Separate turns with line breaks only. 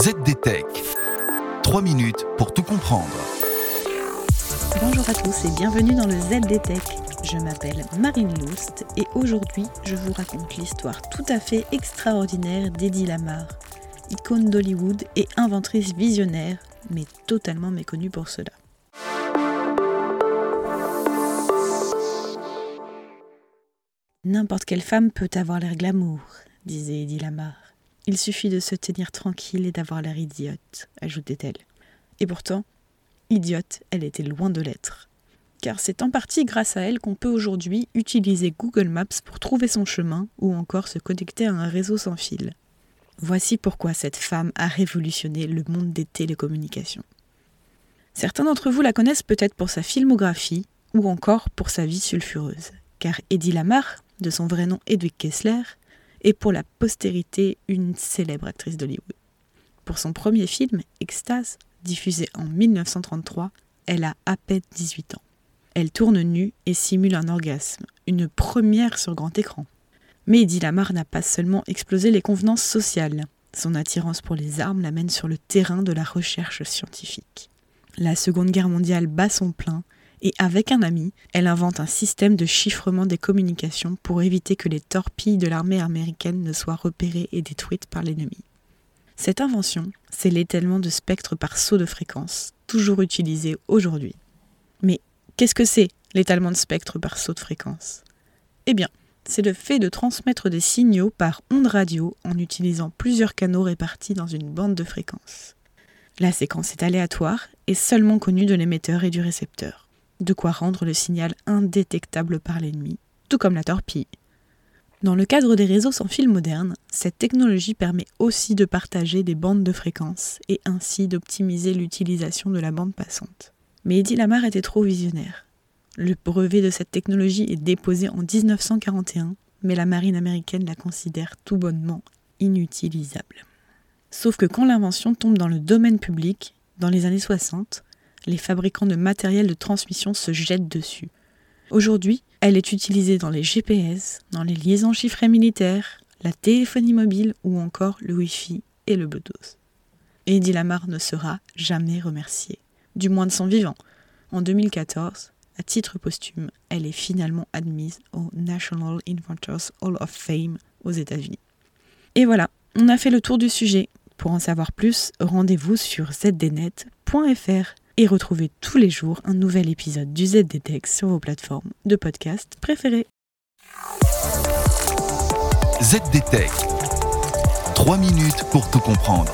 ZDTech. 3 minutes pour tout comprendre.
Bonjour à tous et bienvenue dans le ZDTech. Je m'appelle Marine Loust et aujourd'hui je vous raconte l'histoire tout à fait extraordinaire d'Eddie Lamar, icône d'Hollywood et inventrice visionnaire, mais totalement méconnue pour cela. N'importe quelle femme peut avoir l'air glamour, disait Eddie Lamar. Il suffit de se tenir tranquille et d'avoir l'air idiote, ajoutait-elle. Et pourtant, idiote, elle était loin de l'être. Car c'est en partie grâce à elle qu'on peut aujourd'hui utiliser Google Maps pour trouver son chemin ou encore se connecter à un réseau sans fil. Voici pourquoi cette femme a révolutionné le monde des télécommunications. Certains d'entre vous la connaissent peut-être pour sa filmographie ou encore pour sa vie sulfureuse, car Eddie Lamar de son vrai nom Edwig Kessler, est pour la postérité une célèbre actrice d'Hollywood. Pour son premier film, Extase, diffusé en 1933, elle a à peine 18 ans. Elle tourne nue et simule un orgasme, une première sur grand écran. Mais Eddie Lamar n'a pas seulement explosé les convenances sociales. Son attirance pour les armes l'amène sur le terrain de la recherche scientifique. La Seconde Guerre mondiale bat son plein et avec un ami, elle invente un système de chiffrement des communications pour éviter que les torpilles de l'armée américaine ne soient repérées et détruites par l'ennemi. Cette invention, c'est l'étalement de spectres par saut de fréquence, toujours utilisé aujourd'hui. Mais qu'est-ce que c'est l'étalement de spectres par saut de fréquence? Eh bien, c'est le fait de transmettre des signaux par ondes radio en utilisant plusieurs canaux répartis dans une bande de fréquences. La séquence est aléatoire et seulement connue de l'émetteur et du récepteur de quoi rendre le signal indétectable par l'ennemi, tout comme la torpille. Dans le cadre des réseaux sans fil modernes, cette technologie permet aussi de partager des bandes de fréquences et ainsi d'optimiser l'utilisation de la bande passante. Mais Eddie Lamar était trop visionnaire. Le brevet de cette technologie est déposé en 1941, mais la marine américaine la considère tout bonnement inutilisable. Sauf que quand l'invention tombe dans le domaine public, dans les années 60, les fabricants de matériel de transmission se jettent dessus. Aujourd'hui, elle est utilisée dans les GPS, dans les liaisons chiffrées militaires, la téléphonie mobile ou encore le Wi-Fi et le Bluetooth. Eddie Lamar ne sera jamais remerciée, du moins de son vivant. En 2014, à titre posthume, elle est finalement admise au National Inventors Hall of Fame aux États-Unis. Et voilà, on a fait le tour du sujet. Pour en savoir plus, rendez-vous sur zdnet.fr et retrouvez tous les jours un nouvel épisode du ZDTech sur vos plateformes de podcast préférées.
ZDTech. 3 minutes pour tout comprendre.